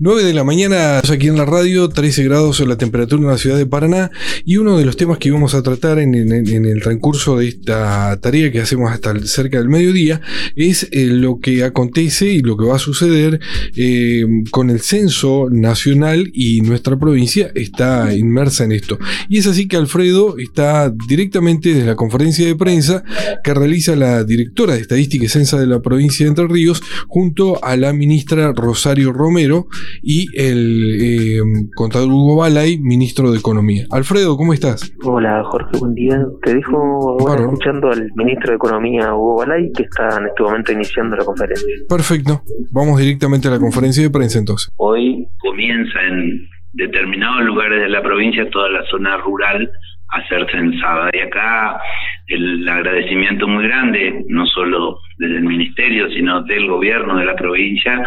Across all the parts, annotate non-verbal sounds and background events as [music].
9 de la mañana aquí en la radio, 13 grados la temperatura en la ciudad de Paraná y uno de los temas que íbamos a tratar en, el transcurso de esta tarea que hacemos hasta cerca del mediodía es eh, lo que acontece y lo que va a suceder eh, con el censo nacional y nuestra provincia está inmersa en esto. Y es así que Alfredo está directamente desde la conferencia de prensa que realiza la directora de Estadística y Censa de la provincia de Entre Ríos junto a la ministra Rosario Romero y el eh, contador Hugo Balay, ministro de Economía. Alfredo, ¿cómo estás? Hola, Jorge, buen día. Te dejo ahora escuchando al ministro de Economía, Hugo Balay, que está en este momento iniciando la conferencia. Perfecto. Vamos directamente a la conferencia de prensa entonces. Hoy comienza en determinados lugares de la provincia toda la zona rural a ser censada. Y acá el agradecimiento muy grande, no solo desde el ministerio, sino del gobierno de la provincia,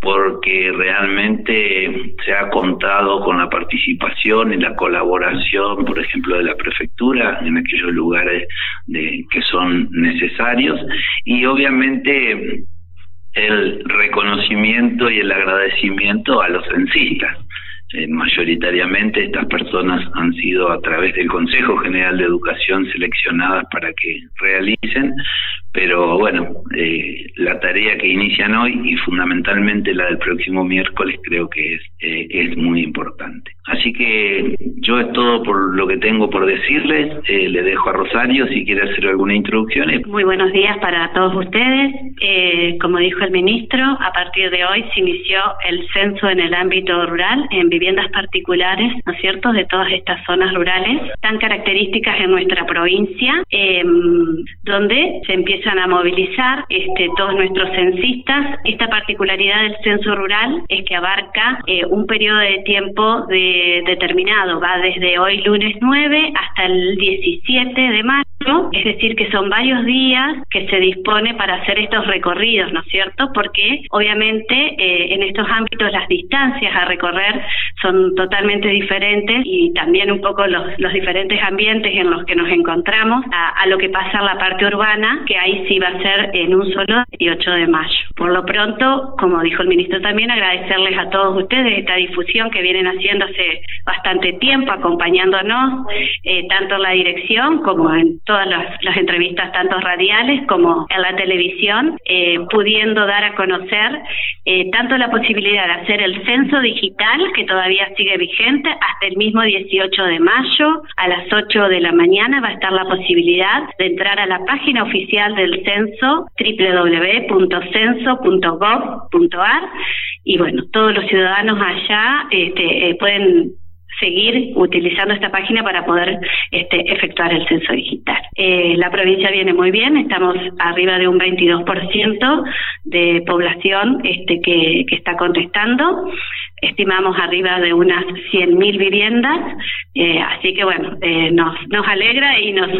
porque realmente se ha contado con la participación y la colaboración, por ejemplo, de la prefectura en aquellos lugares de, que son necesarios y obviamente el reconocimiento y el agradecimiento a los censistas. Eh, mayoritariamente estas personas han sido a través del Consejo General de Educación seleccionadas para que realicen, pero bueno, eh, la tarea que inician hoy y fundamentalmente la del próximo miércoles creo que es, eh, es muy importante. Así que yo es todo por lo que tengo por decirles. Le dejo a Rosario si quiere hacer alguna introducción. Muy buenos días para todos ustedes. Como dijo el ministro, a partir de hoy se inició el censo en el ámbito rural, en viviendas particulares, ¿no es cierto?, de todas estas zonas rurales tan características en nuestra provincia, eh, donde se empiezan a movilizar este, todos nuestros censistas. Esta particularidad del censo rural es que abarca eh, un periodo de tiempo de determinado, va desde hoy lunes 9 hasta el 17 de mayo es decir, que son varios días que se dispone para hacer estos recorridos, ¿no es cierto? Porque obviamente eh, en estos ámbitos las distancias a recorrer son totalmente diferentes y también un poco los, los diferentes ambientes en los que nos encontramos a, lo que pasa en la parte urbana, que ahí sí va a ser en un solo 18 de mayo. Por lo pronto, como dijo el ministro también, agradecerles a todos ustedes esta difusión que vienen haciendo hace bastante tiempo, acompañándonos, eh, tanto en la dirección como en todas las, entrevistas, tanto radiales como en la televisión, eh, pudiendo dar a conocer eh, tanto la posibilidad de hacer el censo digital, que todavía sigue vigente, hasta el mismo 18 de mayo, a las 8 de la mañana va a estar la posibilidad de entrar a la página oficial del censo, www.censo.gov.ar, y bueno, todos los ciudadanos allá este, eh, pueden seguir utilizando esta página para poder este, efectuar el censo digital. Eh, la provincia viene muy bien, estamos arriba de un 22% de población este, que, está contestando estimamos arriba de unas 100.000 viviendas, eh, así que bueno, eh, nos, alegra y nos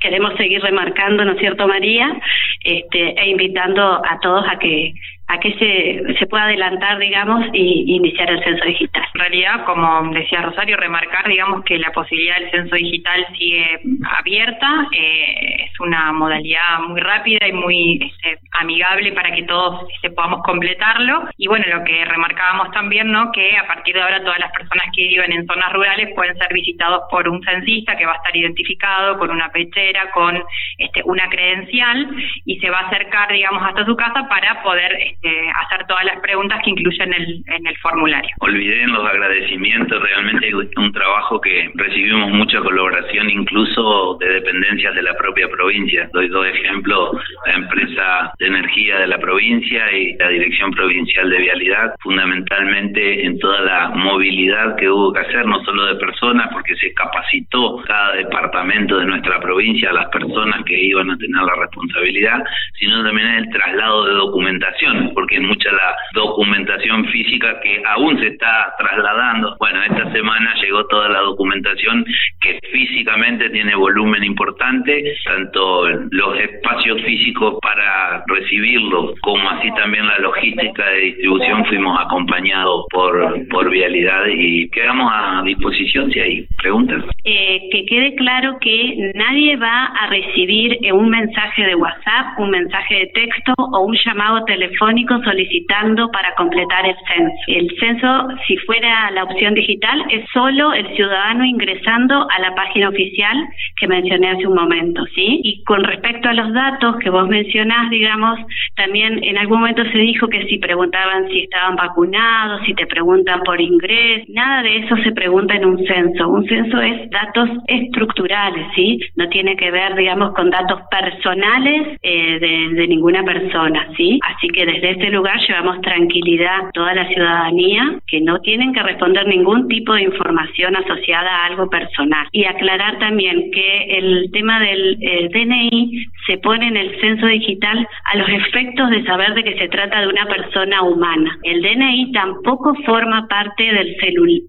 queremos seguir remarcando, ¿no es cierto, María? Este, e invitando a todos a que a que se, se pueda adelantar, digamos, y, iniciar el censo digital. En realidad, como decía Rosario, remarcar, digamos, que la posibilidad del censo digital sigue abierta, eh, es una modalidad muy rápida y muy este, amigable para que todos este, podamos completarlo. Y bueno, lo que remarcábamos también, ¿no? Que a partir de ahora todas las personas que viven en zonas rurales pueden ser visitados por un censista que va a estar identificado con una pechera, con este, una credencial y se va a acercar, digamos, hasta su casa para poder este, hacer todas las preguntas que incluyen el, en el formulario. Olviden los agradecimientos, realmente un trabajo que recibimos mucha colaboración incluso de dependencias de la propia provincia. Doy dos ejemplos, la empresa de energía de la provincia y la Dirección Provincial de Vialidad, fundamentalmente en toda la movilidad que hubo que hacer, no solo de personas, porque se capacitó cada departamento de nuestra provincia a las personas que iban a tener la responsabilidad, sino también el traslado de documentación, porque es mucha la documentación física que aún se está trasladando. Bueno, esta semana llegó toda la documentación que físicamente tiene volumen importante, tanto los espacios físicos para recibirlo, como así también la logística de distribución, fuimos acompañados por, por Vialidad y quedamos a disposición si hay preguntas. Eh, que quede claro que nadie va a recibir un mensaje de WhatsApp, un mensaje de texto o un llamado telefónico telefónico solicitando para completar el censo. El censo, si fuera la opción digital, es solo el ciudadano ingresando a la página oficial que mencioné hace un momento, ¿sí? Y con respecto a los datos que vos mencionás, digamos, también en algún momento se dijo que si preguntaban si estaban vacunados, si te preguntan por ingreso, nada de eso se pregunta en un censo. Un censo es datos estructurales, ¿sí? No tiene que ver, digamos, con datos personales eh, de, ninguna persona, ¿sí? Así que desde este lugar llevamos tranquilidad a toda la ciudadanía que no tienen que responder ningún tipo de información asociada a algo personal. Y aclarar también que el tema del eh, DNI se pone en el censo digital a los efectos de saber de que se trata de una persona humana. El DNI tampoco forma parte del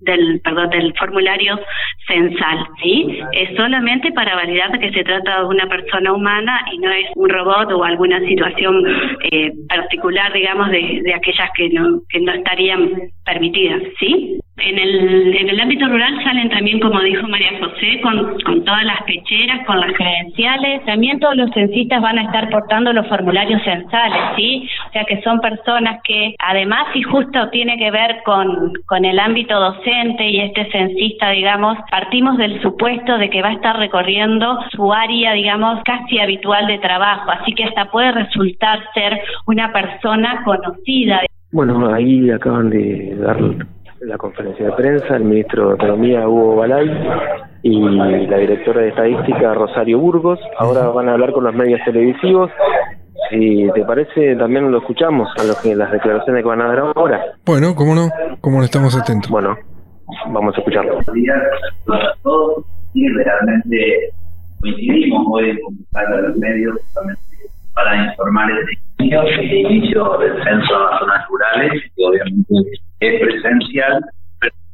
del formulario censal, ¿sí? Es solamente para validar de que se trata de una persona humana y no es un robot o alguna situación eh, particular, digamos, de, de aquellas que no que no estarían permitidas, ¿sí? En el, en el ámbito rural salen también, como dijo María José, con, con todas las pecheras, con las credenciales. También todos los censistas van a estar portando los formularios censales, ¿sí? O sea que son personas que, además, y justo tiene que ver con, con el ámbito docente y este censista, digamos, partimos del supuesto de que va a estar recorriendo su área, digamos, casi habitual de trabajo. Así que hasta puede resultar ser una persona conocida. Bueno, ahí acaban de dar la conferencia de prensa el ministro de Economía Hugo Balay y la directora de Estadística Rosario Burgos. Ahora van a hablar con los medios televisivos. Si te parece, también lo escuchamos a los que las declaraciones que van a dar ahora. Bueno, cómo no, cómo no estamos atentos. Bueno, vamos a escucharlo. Todos y realmente coincidimos hoy con los medios para informar el inicio del censo de las zonas rurales, que obviamente es presencial,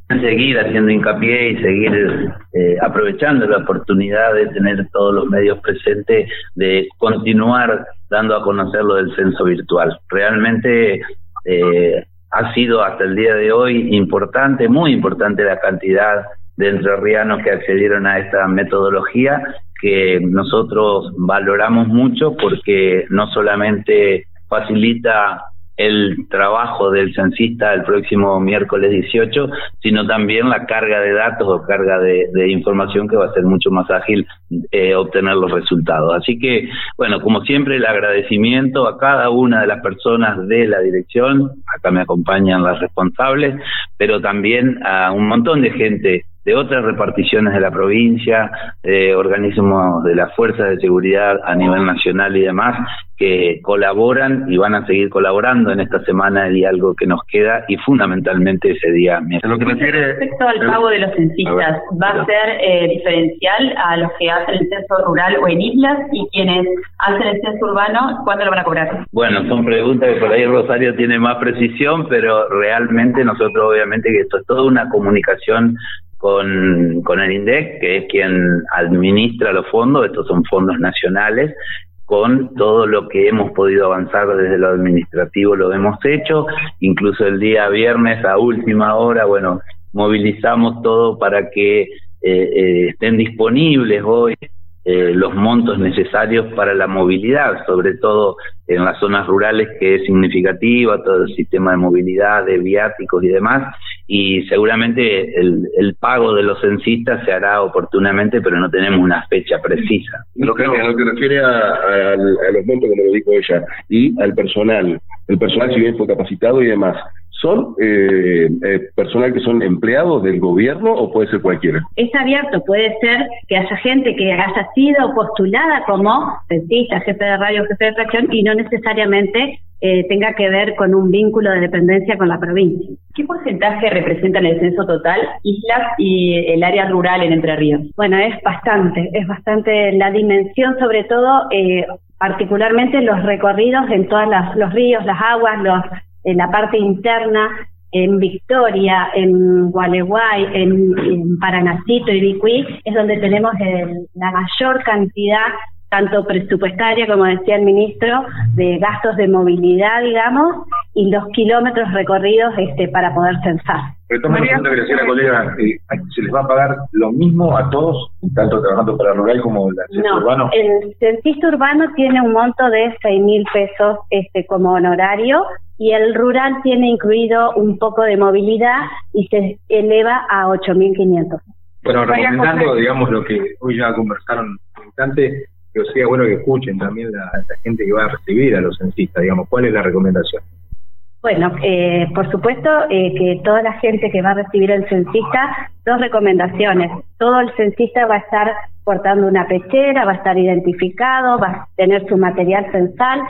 seguir haciendo hincapié y seguir eh, aprovechando la oportunidad de tener todos los medios presentes, de continuar dando a conocer lo del censo virtual. Realmente eh, ha sido hasta el día de hoy importante, muy importante la cantidad de entrerrianos que accedieron a esta metodología que nosotros valoramos mucho porque no solamente facilita el trabajo del censista el próximo miércoles 18, sino también la carga de datos o carga de, información que va a ser mucho más ágil eh, obtener los resultados. Así que, bueno, como siempre, el agradecimiento a cada una de las personas de la dirección, acá me acompañan las responsables, pero también a un montón de gente de otras reparticiones de la provincia, de organismos de las fuerzas de seguridad a nivel nacional y demás, que colaboran y van a seguir colaborando en esta semana y algo que nos queda y fundamentalmente ese día. lo que refiere respecto al pago de los censistas, ¿va a ser eh, diferencial a los que hacen el censo rural o en islas y quienes hacen el censo urbano, cuándo lo van a cobrar? Bueno, son preguntas que por ahí Rosario tiene más precisión, pero realmente nosotros obviamente que esto es toda una comunicación con, con el INDEC, que es quien administra los fondos, estos son fondos nacionales, con todo lo que hemos podido avanzar desde lo administrativo lo hemos hecho, incluso el día viernes a última hora, bueno, movilizamos todo para que eh, eh, estén disponibles hoy eh, los montos necesarios para la movilidad, sobre todo en las zonas rurales que es significativa, todo el sistema de movilidad, de viáticos y demás, y seguramente el, el pago de los censistas se hará oportunamente, pero no tenemos una fecha precisa. Lo que, lo que refiere a, los montos, como lo dijo ella, y al personal, el personal si bien fue capacitado y demás, ¿Son eh, eh, personal que son empleados del gobierno o puede ser cualquiera? Es abierto, puede ser que haya gente que haya sido postulada como dentista, jefe de radio, jefe de fracción y no necesariamente eh, tenga que ver con un vínculo de dependencia con la provincia. ¿Qué porcentaje representan el censo total islas y el área rural en Entre Ríos? Bueno, es bastante, es bastante la dimensión, sobre todo, eh, particularmente los recorridos en todos los ríos, las aguas, los en la parte interna, en Victoria, en Gualeguay, en, Paranacito y Bicuí, es donde tenemos la mayor cantidad tanto presupuestaria, como decía el ministro, de gastos de movilidad, digamos, y los kilómetros recorridos este, para poder censar. Retomo la pregunta que le hacía la colega, eh, ¿se les va a pagar lo mismo a todos, tanto trabajando para rural como el censista no, urbano? El censista urbano tiene un monto de seis mil pesos este, como honorario, y el rural tiene incluido un poco de movilidad y se eleva a 8.500. Bueno, recomendando, digamos, lo que hoy ya conversaron bastante, que sería bueno que escuchen también la, la gente que va a recibir a los censistas, digamos, ¿cuál es la recomendación? Bueno, eh, por supuesto eh, que toda la gente que va a recibir el censista, dos recomendaciones. Todo el censista va a estar portando una pechera, va a estar identificado, va a tener su material censal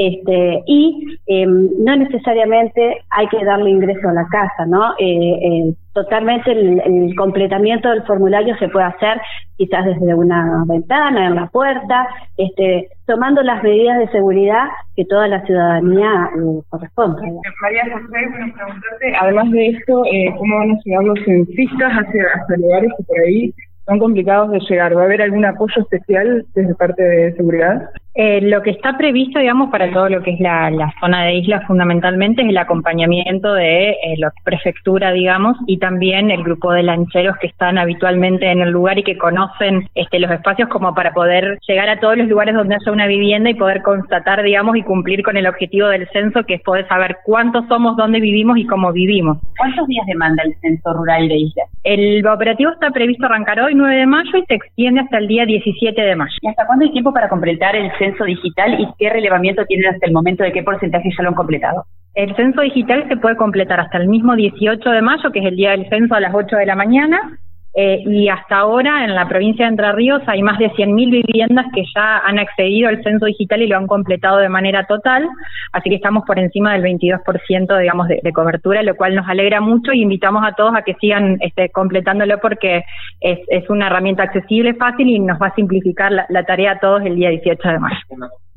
este, y em, no necesariamente hay que darle ingreso a la casa, ¿no? Eh, eh, totalmente el, completamiento del formulario se puede hacer quizás desde una ventana, en la puerta, este, tomando las medidas de seguridad que toda la ciudadanía eh, corresponde. María José, bueno, preguntarte, además de esto, eh, ¿cómo van a llegar los censistas hacia, hacia lugares que por ahí son complicados de llegar? ¿Va a haber algún apoyo especial desde parte de seguridad? Eh, lo que está previsto, digamos, para todo lo que es la, zona de islas fundamentalmente es el acompañamiento de eh, la prefectura, digamos, y también el grupo de lancheros que están habitualmente en el lugar y que conocen este, los espacios como para poder llegar a todos los lugares donde haya una vivienda y poder constatar, digamos, y cumplir con el objetivo del censo, que es poder saber cuántos somos, dónde vivimos y cómo vivimos. ¿Cuántos días demanda el censo rural de islas? El operativo está previsto arrancar hoy, 9 de mayo, y se extiende hasta el día 17 de mayo. ¿Y hasta cuándo hay tiempo para completar el censo? Censo digital y qué relevamiento tienen hasta el momento de qué porcentaje ya lo han completado? El censo digital se puede completar hasta el mismo 18 de mayo, que es el día del censo a las 8 de la mañana, eh, y hasta ahora en la provincia de Entre Ríos hay más de 100.000 viviendas que ya han accedido al censo digital y lo han completado de manera total, así que estamos por encima del 22% digamos de, cobertura, lo cual nos alegra mucho y invitamos a todos a que sigan este, completándolo porque es, una herramienta accesible, fácil y nos va a simplificar la, tarea a todos el día 18 de mayo.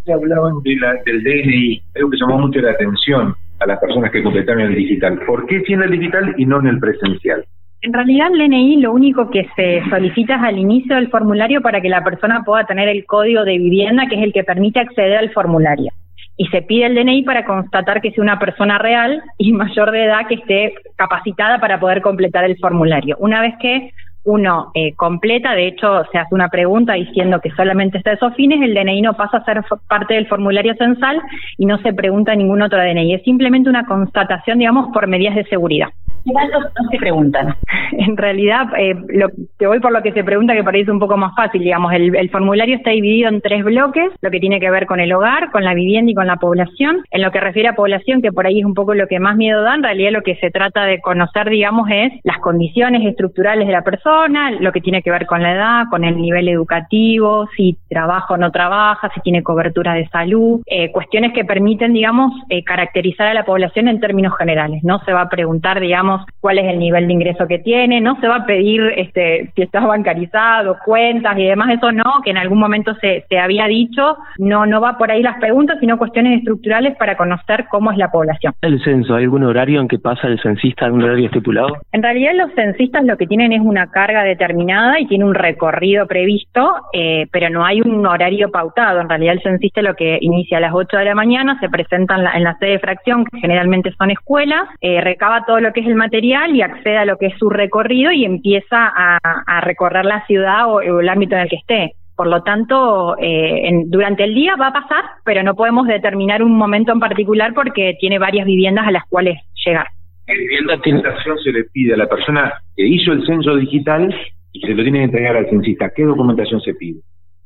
Hablaban del DNI, algo que llamó mucho la atención a las personas que completaron el digital. ¿Por qué sí en el digital y no en el presencial? En realidad el DNI lo único que se solicita es al inicio del formulario para que la persona pueda tener el código de vivienda, que es el que permite acceder al formulario. Y se pide el DNI para constatar que sea una persona real y mayor de edad que esté capacitada para poder completar el formulario. Una vez que uno eh, completa, de hecho se hace una pregunta diciendo que solamente está a esos fines, el DNI no pasa a ser parte del formulario censal y no se pregunta ningún otro DNI. Es simplemente una constatación, digamos, por medidas de seguridad. ¿Qué datos no se preguntan? [laughs] En realidad, eh, lo, te voy por lo que se pregunta, que parece un poco más fácil, digamos. El, el, formulario está dividido en tres bloques, lo que tiene que ver con el hogar, con la vivienda y con la población. En lo que refiere a población, que por ahí es un poco lo que más miedo da, en realidad lo que se trata de conocer, digamos, es las condiciones estructurales de la persona, lo que tiene que ver con la edad, con el nivel educativo, si trabaja o no trabaja, si tiene cobertura de salud, eh, cuestiones que permiten, digamos, eh, caracterizar a la población en términos generales. No se va a preguntar, digamos, cuál es el nivel de ingreso que tiene, no se va a pedir este, si estás bancarizado, cuentas y demás, eso no, que en algún momento se, se había dicho, no, no va por ahí las preguntas, sino cuestiones estructurales para conocer cómo es la población. ¿El censo? ¿Hay algún horario en que pasa el censista, algún horario estipulado? En realidad los censistas lo que tienen es una carga determinada y tiene un recorrido previsto, eh, pero no hay un horario pautado. En realidad el censista lo que inicia a las 8 de la mañana, se presenta en la, en la sede de fracción, que generalmente son escuelas, eh, recaba todo lo que es el material y accede a lo que es su recorrido y empieza a, recorrer la ciudad o, el ámbito en el que esté. Por lo tanto, eh, durante el día va a pasar, pero no podemos determinar un momento en particular porque tiene varias viviendas a las cuales llegar. ¿Qué documentación se le pide a la persona que hizo el censo digital y se lo tiene que entregar al censista? ¿Qué documentación se pide?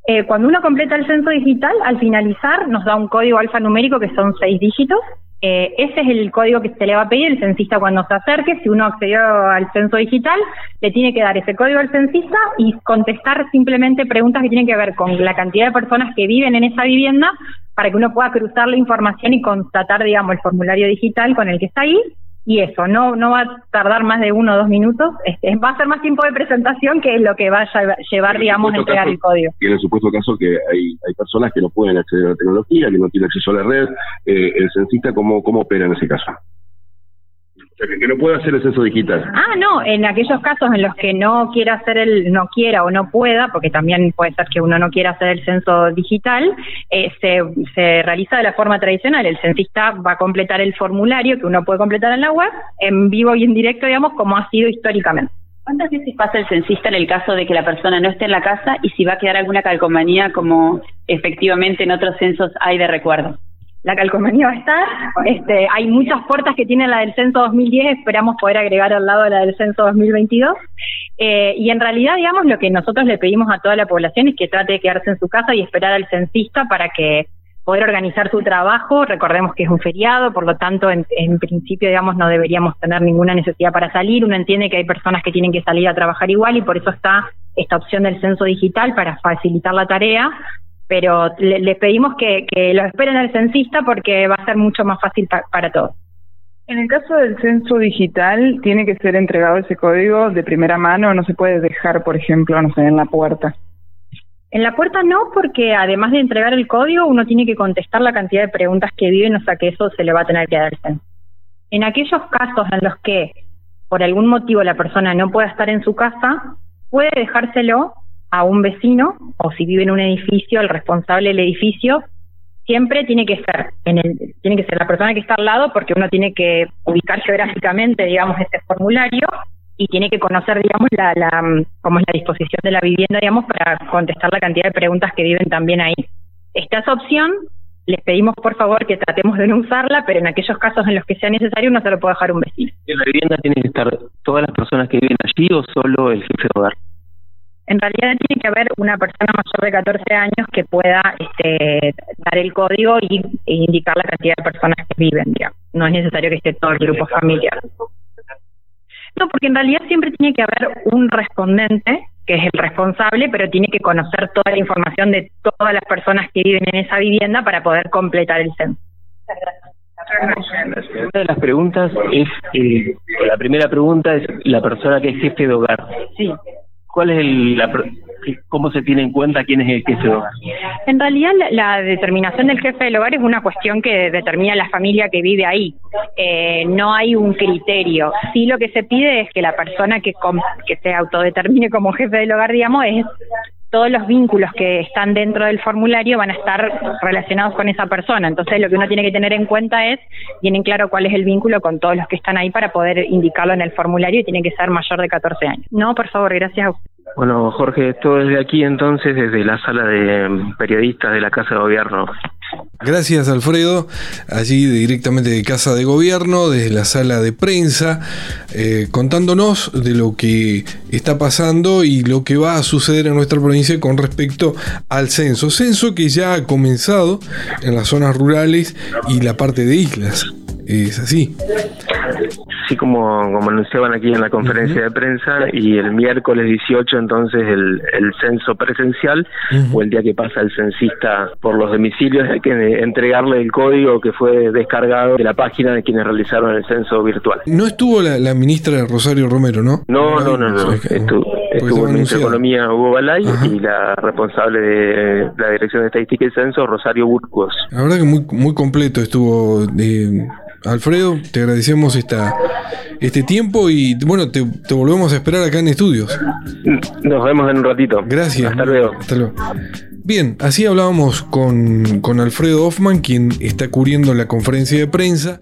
Eh, cuando uno completa el censo digital, al finalizar nos da un código alfanumérico que son seis dígitos eh, ese es el código que se le va a pedir el censista cuando se acerque. Si uno accedió al censo digital, le tiene que dar ese código al censista y contestar simplemente preguntas que tienen que ver con la cantidad de personas que viven en esa vivienda para que uno pueda cruzar la información y constatar, digamos, el formulario digital con el que está ahí y eso, no, no va a tardar más de uno o dos minutos, este, va a ser más tiempo de presentación que es lo que va a llevar, digamos, a entregar el código. Y en el supuesto caso que hay, hay personas que no pueden acceder a la tecnología, que no tienen acceso a la red, eh, el censista, ¿cómo, ¿cómo opera en ese caso? O sea, que, no puede hacer el censo digital. Ah, no, en aquellos casos en los que no quiera hacer el, no quiera o no pueda, porque también puede ser que uno no quiera hacer el censo digital, eh, se, se realiza de la forma tradicional. El censista va a completar el formulario que uno puede completar en la web, en vivo y en directo, digamos, como ha sido históricamente. ¿Cuántas veces pasa el censista en el caso de que la persona no esté en la casa y si va a quedar alguna calcomanía como efectivamente en otros censos hay de recuerdo? La calcomanía va a estar. Este, hay muchas puertas que tiene la del censo 2010, esperamos poder agregar al lado la del censo 2022. Eh, y en realidad, digamos, lo que nosotros le pedimos a toda la población es que trate de quedarse en su casa y esperar al censista para que poder organizar su trabajo. Recordemos que es un feriado, por lo tanto, en, en, principio, digamos, no deberíamos tener ninguna necesidad para salir. Uno entiende que hay personas que tienen que salir a trabajar igual y por eso está esta opción del censo digital para facilitar la tarea pero les le pedimos que, que lo esperen al censista porque va a ser mucho más fácil para todos. En el caso del censo digital, ¿tiene que ser entregado ese código de primera mano no se puede dejar, por ejemplo, no sé, en la puerta? En la puerta no, porque además de entregar el código, uno tiene que contestar la cantidad de preguntas que viven, o sea que eso se le va a tener que dar censo. En aquellos casos en los que por algún motivo la persona no pueda estar en su casa, puede dejárselo a un vecino o si vive en un edificio, el responsable del edificio siempre tiene que ser en el, tiene que ser la persona que está al lado porque uno tiene que ubicar geográficamente, digamos, este formulario y tiene que conocer, digamos, la, la cómo es la disposición de la vivienda, digamos, para contestar la cantidad de preguntas que viven también ahí. Esta es opción, les pedimos por favor que tratemos de no usarla, pero en aquellos casos en los que sea necesario uno se lo puede dejar un vecino. ¿En la vivienda tienen que estar todas las personas que viven allí o solo el jefe de hogar? En realidad tiene que haber una persona mayor de 14 años que pueda este, dar el código y, e indicar la cantidad de personas que viven, digamos. No es necesario que esté todo el grupo familiar. No, porque en realidad siempre tiene que haber un respondente, que es el responsable, pero tiene que conocer toda la información de todas las personas que viven en esa vivienda para poder completar el censo. Una de las preguntas es, eh, la primera pregunta es la persona que es jefe de hogar. Sí. ¿Cuál es el, la, cómo se tiene en cuenta quién es el jefe de hogar? En realidad la, la, determinación del jefe del hogar es una cuestión que determina la familia que vive ahí. Eh, no hay un criterio. Sí lo que se pide es que la persona que, que se autodetermine como jefe del hogar, digamos, es todos los vínculos que están dentro del formulario van a estar relacionados con esa persona. Entonces lo que uno tiene que tener en cuenta es, tienen claro cuál es el vínculo con todos los que están ahí para poder indicarlo en el formulario y tiene que ser mayor de 14 años. No, por favor, gracias a usted. Bueno, Jorge, esto desde aquí entonces, desde la sala de periodistas de la Casa de Gobierno. Gracias, Alfredo. Allí directamente de Casa de Gobierno, desde la sala de prensa, eh, contándonos de lo que está pasando y lo que va a suceder en nuestra provincia con respecto al censo. Censo que ya ha comenzado en las zonas rurales y la parte de islas. Es así así como, como anunciaban aquí en la conferencia de prensa, y el miércoles 18 entonces el, el censo presencial, o el día que pasa el censista por los domicilios, hay que entregarle el código que fue descargado de la página de quienes realizaron el censo virtual. No estuvo la, la ministra Rosario Romero, ¿no? No, no, no, no. Estuvo, estuvo el ministro de Economía, Hugo Balay, y la responsable de la Dirección de Estadística y Censo, Rosario Burgos. La verdad que muy, muy completo estuvo... Eh, Alfredo, te agradecemos esta, este tiempo y bueno, te, te, volvemos a esperar acá en estudios. Nos vemos en un ratito. Gracias. Hasta luego. Hasta luego. Bien, así hablábamos con, con Alfredo Hoffman, quien está cubriendo la conferencia de prensa.